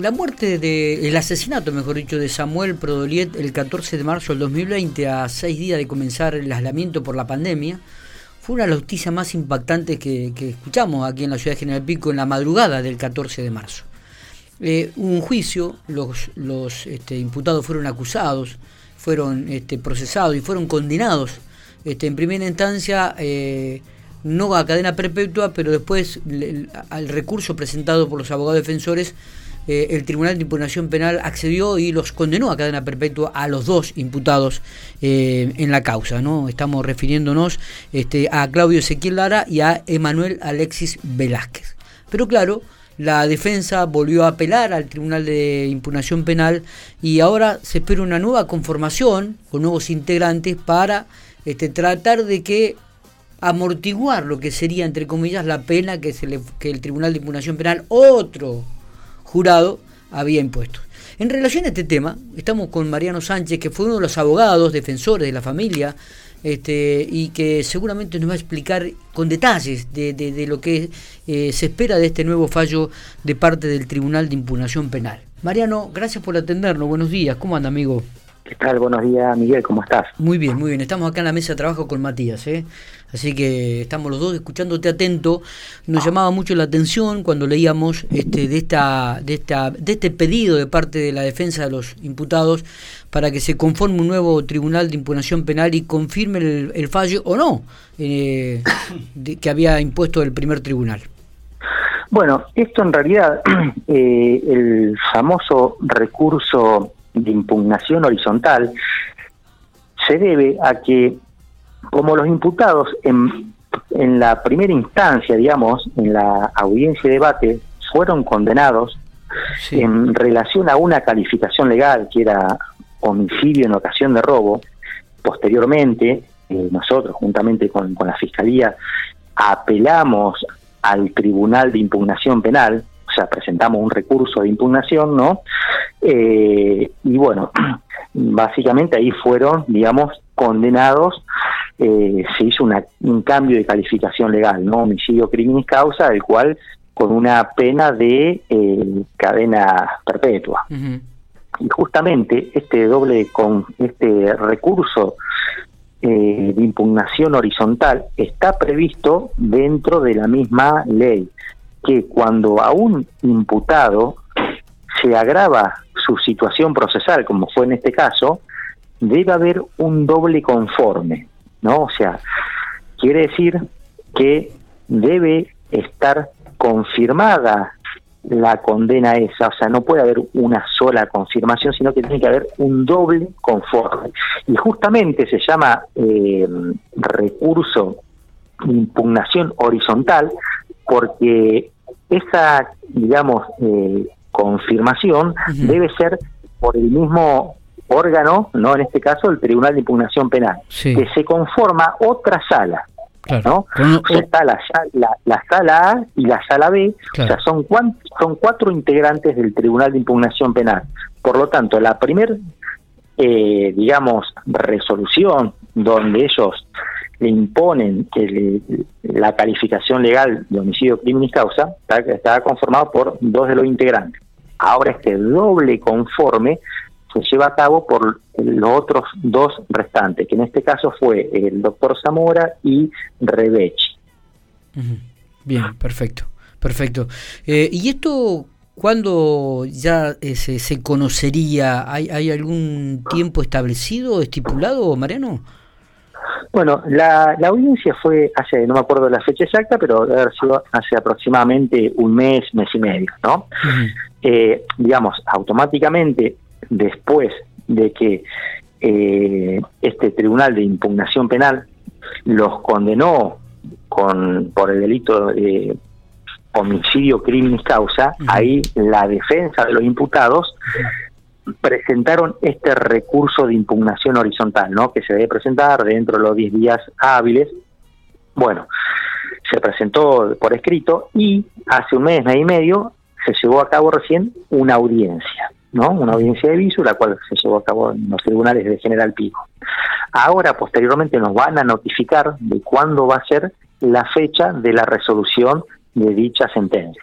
la muerte de, el asesinato, mejor dicho, de Samuel Prodoliet el 14 de marzo del 2020, a seis días de comenzar el aislamiento por la pandemia, fue una de las noticias más impactantes que, escuchamos aquí en la ciudad de General Pico en la madrugada del 14 de marzo. Eh, un juicio, los, los este, imputados fueron acusados, fueron este, procesados y fueron condenados este, en primera instancia. Eh, no a cadena perpetua, pero después al recurso presentado por los abogados defensores, eh, el Tribunal de Impugnación Penal accedió y los condenó a cadena perpetua a los dos imputados eh, en la causa. ¿no? Estamos refiriéndonos este, a Claudio Ezequiel Lara y a Emanuel Alexis Velázquez. Pero claro, la defensa volvió a apelar al Tribunal de Impugnación Penal y ahora se espera una nueva conformación con nuevos integrantes para este, tratar de que amortiguar lo que sería, entre comillas, la pena que, se le, que el Tribunal de Impugnación Penal, otro jurado, había impuesto. En relación a este tema, estamos con Mariano Sánchez, que fue uno de los abogados defensores de la familia, este, y que seguramente nos va a explicar con detalles de, de, lo que eh, se espera de este nuevo fallo de parte del Tribunal de Impugnación Penal. Mariano, gracias por atendernos. Buenos días. ¿Cómo anda, amigo? ¿Qué tal? Buenos días, Miguel. ¿Cómo estás? Muy bien, muy bien. Estamos acá en la mesa de trabajo con Matías, ¿eh? Así que estamos los dos escuchándote atento. Nos llamaba mucho la atención cuando leíamos este, de, esta, de, esta, de este pedido de parte de la defensa de los imputados para que se conforme un nuevo tribunal de impugnación penal y confirme el, fallo o no eh, que había impuesto el primer tribunal. Bueno, esto en realidad, eh, el famoso recurso de impugnación horizontal se debe a que como los imputados en, en la primera instancia, digamos, en la audiencia de debate, fueron condenados en relación a una calificación legal que era homicidio en ocasión de robo, posteriormente eh, nosotros, juntamente con, con la Fiscalía, apelamos al Tribunal de Impugnación Penal, sea, presentamos un recurso de impugnación, ¿no? Eh, y bueno, básicamente ahí fueron, digamos, condenados, eh, se hizo un cambio de calificación legal, ¿no? Homicidio, crimen y causa, el cual con una pena de eh, cadena perpetua. Y justamente este doble con este recurso de impugnación horizontal está previsto dentro de la misma ley que cuando a un imputado se agrava su situación procesal, como fue en este caso, debe haber un doble conforme, ¿no? O sea, quiere decir que debe estar confirmada la condena esa, o sea, no puede haber una sola confirmación, sino que tiene que haber un doble conforme. Y justamente se llama eh, recurso impugnación horizontal porque esa, digamos, eh, confirmación debe ser por el mismo órgano, no en este caso el Tribunal de Impugnación Penal, que se conforma otra sala. ¿no? está la, la, sala A y la sala B, o sea, son, son cuatro integrantes del Tribunal de Impugnación Penal. Por lo tanto, la primer, eh, digamos, resolución donde ellos le imponen que la calificación legal de homicidio, crimen y causa está conformado por dos de los integrantes. Ahora este doble conforme se lleva a cabo por los otros dos restantes, que en este caso fue el doctor Zamora y Rebechi. Bien, perfecto, perfecto. Eh, ¿Y esto cuándo ya eh, se, se, conocería? ¿Hay, ¿Hay algún tiempo establecido, estipulado, Mariano? Bueno, la, la, audiencia fue hace, no me acuerdo la fecha exacta, pero debe haber sido hace aproximadamente un mes, mes y medio, ¿no? Eh, digamos, automáticamente después de que eh, este tribunal de impugnación penal los condenó con por el delito de homicidio, crimen y causa, ahí la defensa de los imputados presentaron este recurso de impugnación horizontal, ¿no? Que se debe presentar dentro de los 10 días hábiles. Bueno, se presentó por escrito y hace un mes, mes y medio, se llevó a cabo recién una audiencia, ¿no? Una audiencia de viso, la cual se llevó a cabo en los tribunales de General Pico. Ahora, posteriormente, nos van a notificar de cuándo va a ser la fecha de la resolución de dicha sentencia.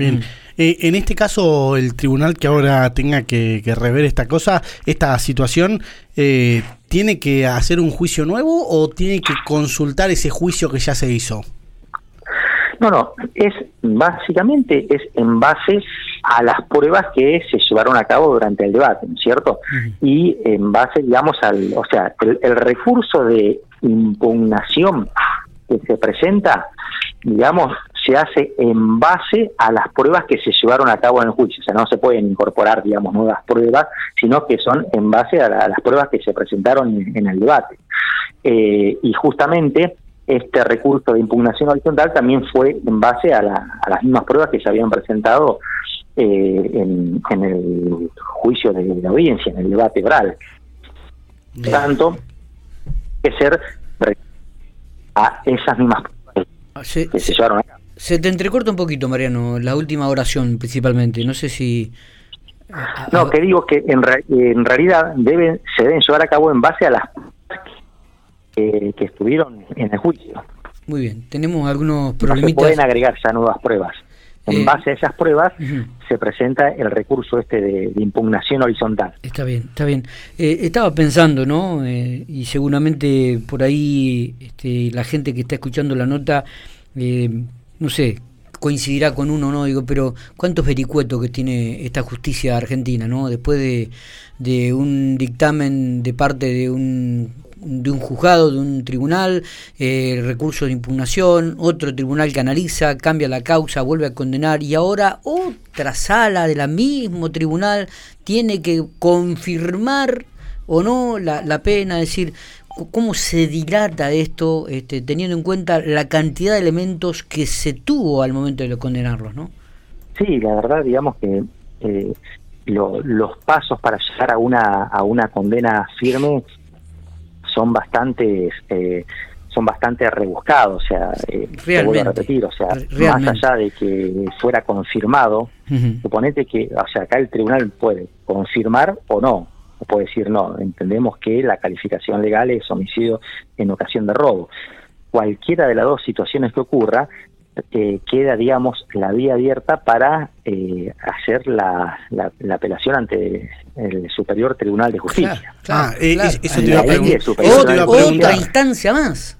Bien, mm. eh, en este caso, el tribunal que ahora tenga que, rever esta cosa, esta situación, eh, ¿tiene que hacer un juicio nuevo o tiene que consultar ese juicio que ya se hizo? No, no, es básicamente es en base a las pruebas que se llevaron a cabo durante el debate, ¿no es cierto? Y en base, digamos, al, o sea, el recurso de impugnación que se presenta, digamos, se hace en base a las pruebas que se llevaron a cabo en el juicio. O sea, no se pueden incorporar, digamos, nuevas pruebas, sino que son en base a, las pruebas que se presentaron en, el debate. Eh, y justamente este recurso de impugnación horizontal también fue en base a, las mismas pruebas que se habían presentado eh, en, el juicio de, la audiencia, en el debate oral. Por tanto, que ser a esas mismas pruebas ah, que se llevaron a cabo. Se te entrecorta un poquito, Mariano, la última oración principalmente. No sé si... No, que digo que en, en realidad deben, se deben llevar a cabo en base a las que, estuvieron en el juicio. Muy bien, tenemos algunos problemitas. No pueden agregar ya nuevas pruebas. En eh, base a esas pruebas se presenta el recurso este de, impugnación horizontal. Está bien, está bien. Eh, estaba pensando, ¿no? Eh, y seguramente por ahí este, la gente que está escuchando la nota no sé, coincidirá con uno, ¿no? Digo, pero ¿cuántos vericuetos que tiene esta justicia argentina, ¿no? Después de, de un dictamen de parte de un de un juzgado, de un tribunal, eh, recurso de impugnación, otro tribunal que analiza, cambia la causa, vuelve a condenar y ahora otra sala de la mismo tribunal tiene que confirmar o no la, la pena, decir, cómo se dilata esto, este, teniendo en cuenta la cantidad de elementos que se tuvo al momento de condenarlos, ¿no? Sí, la verdad, digamos que eh, los pasos para llegar a una a una condena firme son bastante eh, son bastante rebuscados, o sea, eh, voy a repetir, o sea, más allá de que fuera confirmado, suponete que, o sea, acá el tribunal puede confirmar o no, o puede decir no, entendemos que la calificación legal es homicidio en ocasión de robo. Cualquiera de las dos situaciones que ocurra, eh, queda, digamos, la vía abierta para eh, hacer la, la, apelación ante el Superior Tribunal de Justicia. ah, eh, eso te iba a Otra instancia más.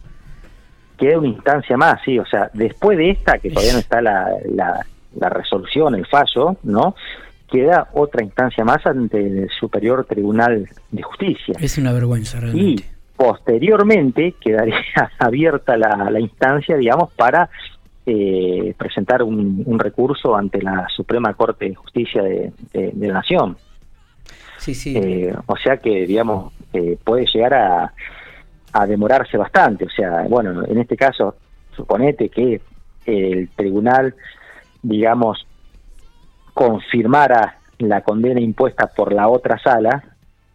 Queda una instancia más, sí, o sea, después de esta, que todavía no está la, la, la resolución, el fallo, ¿no? Queda otra instancia más ante el Superior Tribunal de Justicia. Es una vergüenza realmente. Y posteriormente quedaría abierta la, instancia, digamos, para eh, presentar un, recurso ante la Suprema Corte de Justicia de, la Nación. Sí, sí. Eh, o sea que, digamos, eh, puede llegar a, a demorarse bastante. O sea, bueno, en este caso, suponete que el tribunal, digamos, confirmara la condena impuesta por la otra sala,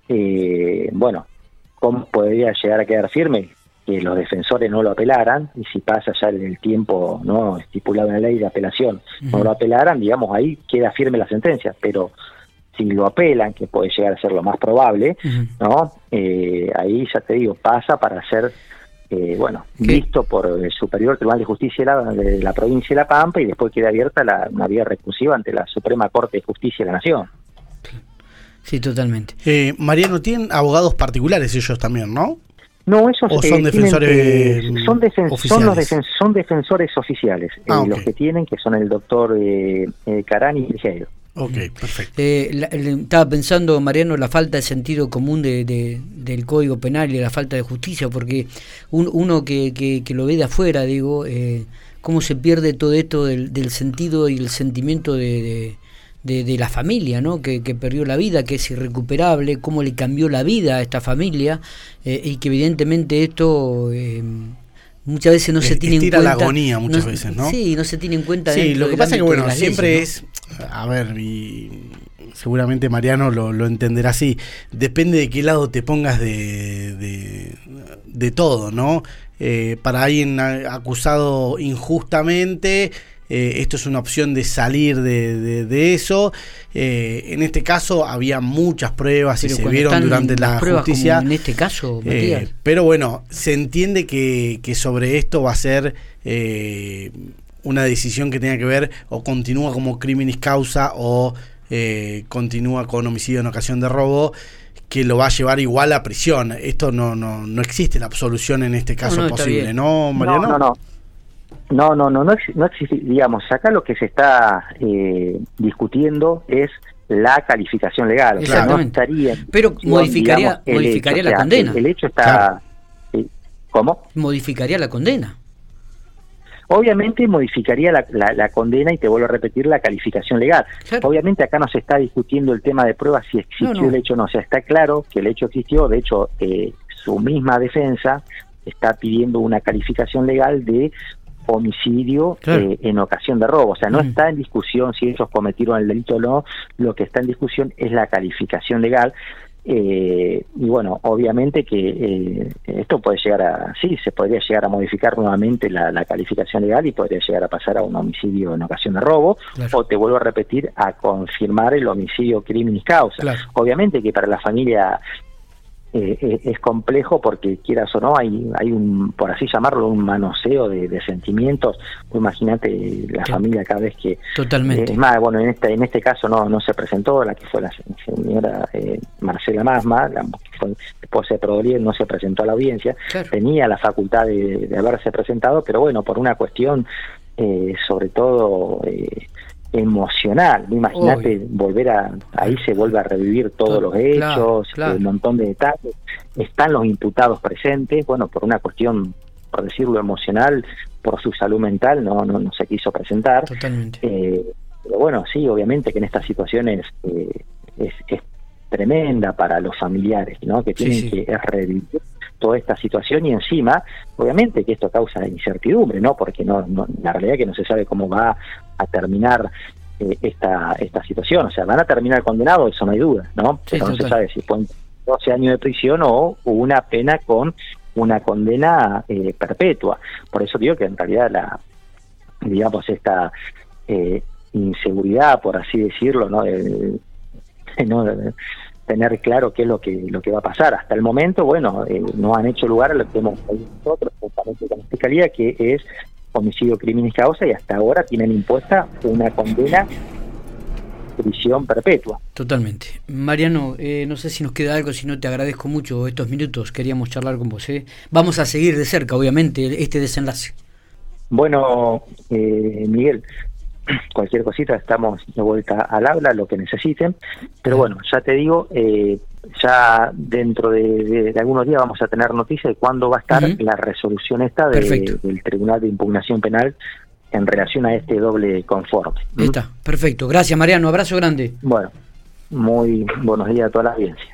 eh, bueno, ¿cómo podría llegar a quedar firme? Que los defensores no lo apelaran y si pasa ya el tiempo no estipulado en la ley de apelación, no lo apelaran, digamos, ahí queda firme la sentencia, pero si lo apelan, que puede llegar a ser lo más probable, ¿no? Eh, ahí ya te digo, pasa para ser eh, bueno, visto por el Superior Tribunal de Justicia de la, provincia de La Pampa y después queda abierta la, una vía recursiva ante la Suprema Corte de Justicia de la Nación. Sí, totalmente. Eh, Mariano, tienen abogados particulares ellos también, ¿no? No, esos ¿O son eh, defensores eh, son, son, los son defensores oficiales, ah, los que tienen, que son el doctor eh, Carani y Ligeiro. Ok, perfecto. Eh, estaba pensando, Mariano, la falta de sentido común de, del Código Penal y la falta de justicia, porque uno que, que, lo ve de afuera, digo, eh, cómo se pierde todo esto del, del sentido y el sentimiento de, de, la familia, ¿no? Que, que, perdió la vida, que es irrecuperable, cómo le cambió la vida a esta familia, eh, y que evidentemente esto eh, muchas veces no se tiene en cuenta. la agonía muchas veces, ¿no? Sí, no se tiene en cuenta. Sí, lo que pasa es que, bueno, siempre es. A ver, y seguramente Mariano lo, lo, entenderá así. Depende de qué lado te pongas de, de, de todo, ¿no? Eh, para alguien acusado injustamente eh, esto es una opción de salir de, eso. Eh, en este caso había muchas pruebas y se vieron durante la justicia. en este caso, eh, pero bueno, se entiende que, sobre esto va a ser una decisión que tenga que ver o continúa como criminis causa o eh, continúa con homicidio en ocasión de robo que lo va a llevar igual a prisión. Esto no no, no existe la absolución en este caso posible, ¿no, Mariano? No, no, no. No, no, no, no, existe, digamos, acá lo que se está eh, discutiendo es la calificación legal. O sea, no estaría. Pero modificaría, modificaría la condena. El, hecho está. ¿Cómo? Modificaría la condena. Obviamente modificaría la, la, condena y te vuelvo a repetir la calificación legal. Obviamente acá no se está discutiendo el tema de pruebas si existió el hecho o no. O sea, está claro que el hecho existió. De hecho, eh, su misma defensa está pidiendo una calificación legal de homicidio eh, en ocasión de robo. O sea, no mm. está en discusión si ellos cometieron el delito o no, lo que está en discusión es la calificación legal. Eh, y bueno, obviamente que eh, esto puede llegar a, sí, se podría llegar a modificar nuevamente la, calificación legal y podría llegar a pasar a un homicidio en ocasión de robo, o te vuelvo a repetir, a confirmar el homicidio crimen y causa. Obviamente que para la familia eh, eh, es complejo porque quieras o no hay hay un por así llamarlo un manoseo de, sentimientos. Imagínate la familia cada vez que totalmente. eh, es más bueno en este en este caso no no se presentó la que fue la señora Marcela Masma la esposa de Prodolier no se presentó a la audiencia tenía la facultad de, haberse presentado pero bueno por una cuestión sobre todo emocional. Imagínate volver a, ahí se vuelve a revivir todos los hechos, un montón de detalles. Están los imputados presentes, bueno, por una cuestión, por decirlo emocional, por su salud mental, no, no, se quiso presentar. Totalmente. Eh, pero bueno, sí, obviamente que en estas situaciones eh, es, es, tremenda para los familiares, ¿no? Que tienen que revivir toda esta situación y encima, obviamente que esto causa incertidumbre, ¿no? Porque no, la realidad es que no se sabe cómo va a terminar eh, esta esta situación, o sea, van a terminar condenados, eso no hay duda, ¿no? Pero no se sabe si fue 12 años de prisión o una pena con una condena eh, perpetua. Por eso digo que en realidad la digamos esta eh, inseguridad, por así decirlo, ¿no? ¿no? Tener claro qué es lo que lo que va a pasar. Hasta el momento, bueno, eh, no han hecho lugar a lo que hemos pedido nosotros, justamente con la Fiscalía, que es homicidio, crimen y causa, y hasta ahora tienen impuesta una condena prisión perpetua. Totalmente. Mariano, eh, no sé si nos queda algo, si no te agradezco mucho estos minutos, queríamos charlar con vos. ¿eh? Vamos a seguir de cerca, obviamente, este desenlace. Bueno, eh, Miguel, cualquier cosita estamos de vuelta al habla, lo que necesiten. Pero bueno, ya te digo, eh, ya dentro de, algunos días vamos a tener noticia de cuándo va a estar la resolución esta del Tribunal de Impugnación Penal en relación a este doble conforme. Está, perfecto. Gracias, Mariano. Abrazo grande. Bueno, muy buenos días a toda la audiencia.